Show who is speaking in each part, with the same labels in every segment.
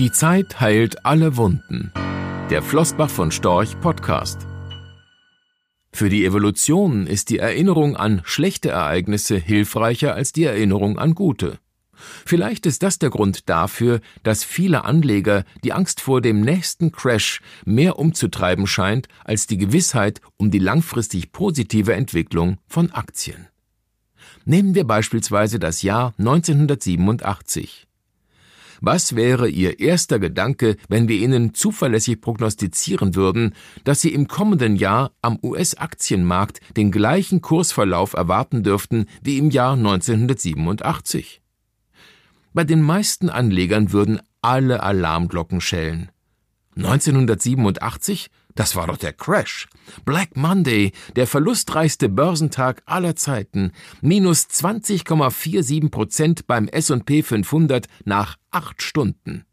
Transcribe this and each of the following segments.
Speaker 1: Die Zeit heilt alle Wunden. Der Flossbach von Storch Podcast. Für die Evolution ist die Erinnerung an schlechte Ereignisse hilfreicher als die Erinnerung an gute. Vielleicht ist das der Grund dafür, dass viele Anleger die Angst vor dem nächsten Crash mehr umzutreiben scheint als die Gewissheit um die langfristig positive Entwicklung von Aktien. Nehmen wir beispielsweise das Jahr 1987. Was wäre Ihr erster Gedanke, wenn wir Ihnen zuverlässig prognostizieren würden, dass Sie im kommenden Jahr am US-Aktienmarkt den gleichen Kursverlauf erwarten dürften wie im Jahr 1987? Bei den meisten Anlegern würden alle Alarmglocken schellen. 1987? Das war doch der Crash. Black Monday, der verlustreichste Börsentag aller Zeiten. Minus 20,47 Prozent beim S&P 500 nach acht Stunden.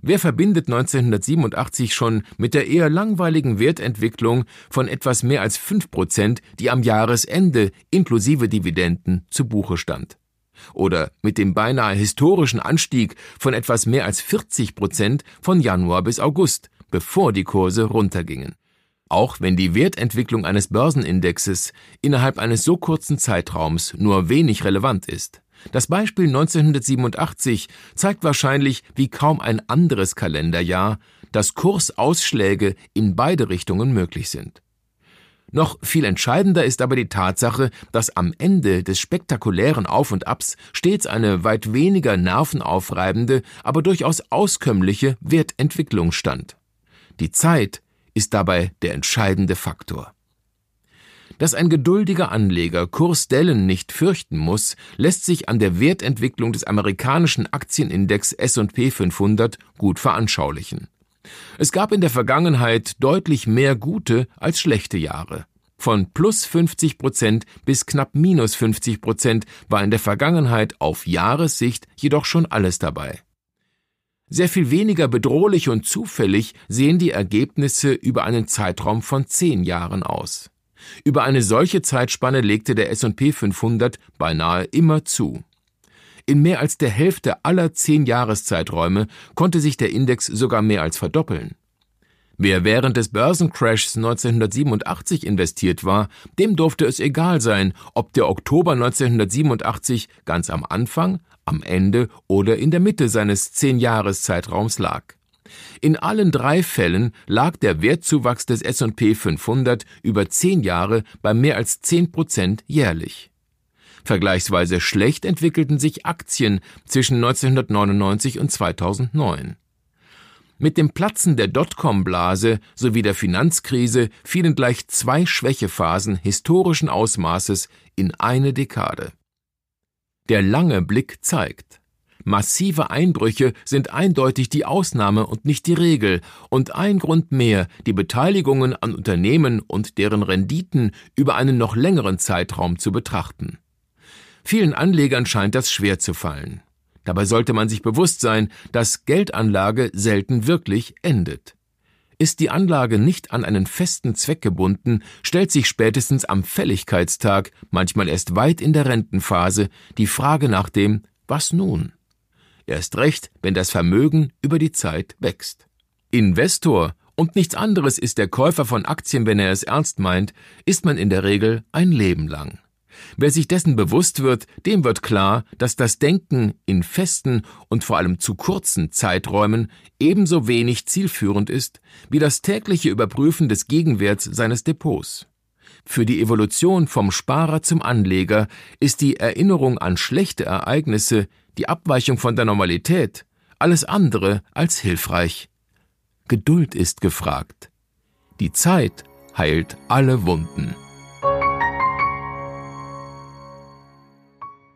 Speaker 1: Wer verbindet 1987 schon mit der eher langweiligen Wertentwicklung von etwas mehr als fünf Prozent, die am Jahresende inklusive Dividenden zu Buche stand? Oder mit dem beinahe historischen Anstieg von etwas mehr als 40 Prozent von Januar bis August, bevor die Kurse runtergingen. Auch wenn die Wertentwicklung eines Börsenindexes innerhalb eines so kurzen Zeitraums nur wenig relevant ist. Das Beispiel 1987 zeigt wahrscheinlich wie kaum ein anderes Kalenderjahr, dass Kursausschläge in beide Richtungen möglich sind. Noch viel entscheidender ist aber die Tatsache, dass am Ende des spektakulären Auf und Abs stets eine weit weniger nervenaufreibende, aber durchaus auskömmliche Wertentwicklung stand. Die Zeit ist dabei der entscheidende Faktor. Dass ein geduldiger Anleger Kursdellen nicht fürchten muss, lässt sich an der Wertentwicklung des amerikanischen Aktienindex S&P 500 gut veranschaulichen. Es gab in der Vergangenheit deutlich mehr gute als schlechte Jahre. Von plus 50 Prozent bis knapp minus 50 Prozent war in der Vergangenheit auf Jahressicht jedoch schon alles dabei. Sehr viel weniger bedrohlich und zufällig sehen die Ergebnisse über einen Zeitraum von zehn Jahren aus. Über eine solche Zeitspanne legte der S&P 500 beinahe immer zu. In mehr als der Hälfte aller zehn Jahreszeiträume konnte sich der Index sogar mehr als verdoppeln. Wer während des Börsencrashs 1987 investiert war, dem durfte es egal sein, ob der Oktober 1987 ganz am Anfang, am Ende oder in der Mitte seines Zehn-Jahres-Zeitraums lag. In allen drei Fällen lag der Wertzuwachs des S&P 500 über zehn Jahre bei mehr als zehn Prozent jährlich. Vergleichsweise schlecht entwickelten sich Aktien zwischen 1999 und 2009. Mit dem Platzen der Dotcom-Blase sowie der Finanzkrise fielen gleich zwei Schwächephasen historischen Ausmaßes in eine Dekade. Der lange Blick zeigt, massive Einbrüche sind eindeutig die Ausnahme und nicht die Regel und ein Grund mehr, die Beteiligungen an Unternehmen und deren Renditen über einen noch längeren Zeitraum zu betrachten. Vielen Anlegern scheint das schwer zu fallen. Dabei sollte man sich bewusst sein, dass Geldanlage selten wirklich endet. Ist die Anlage nicht an einen festen Zweck gebunden, stellt sich spätestens am Fälligkeitstag, manchmal erst weit in der Rentenphase, die Frage nach dem Was nun? Erst recht, wenn das Vermögen über die Zeit wächst. Investor und nichts anderes ist der Käufer von Aktien, wenn er es ernst meint, ist man in der Regel ein Leben lang. Wer sich dessen bewusst wird, dem wird klar, dass das Denken in festen und vor allem zu kurzen Zeiträumen ebenso wenig zielführend ist wie das tägliche Überprüfen des Gegenwerts seines Depots. Für die Evolution vom Sparer zum Anleger ist die Erinnerung an schlechte Ereignisse, die Abweichung von der Normalität, alles andere als hilfreich. Geduld ist gefragt. Die Zeit heilt alle Wunden.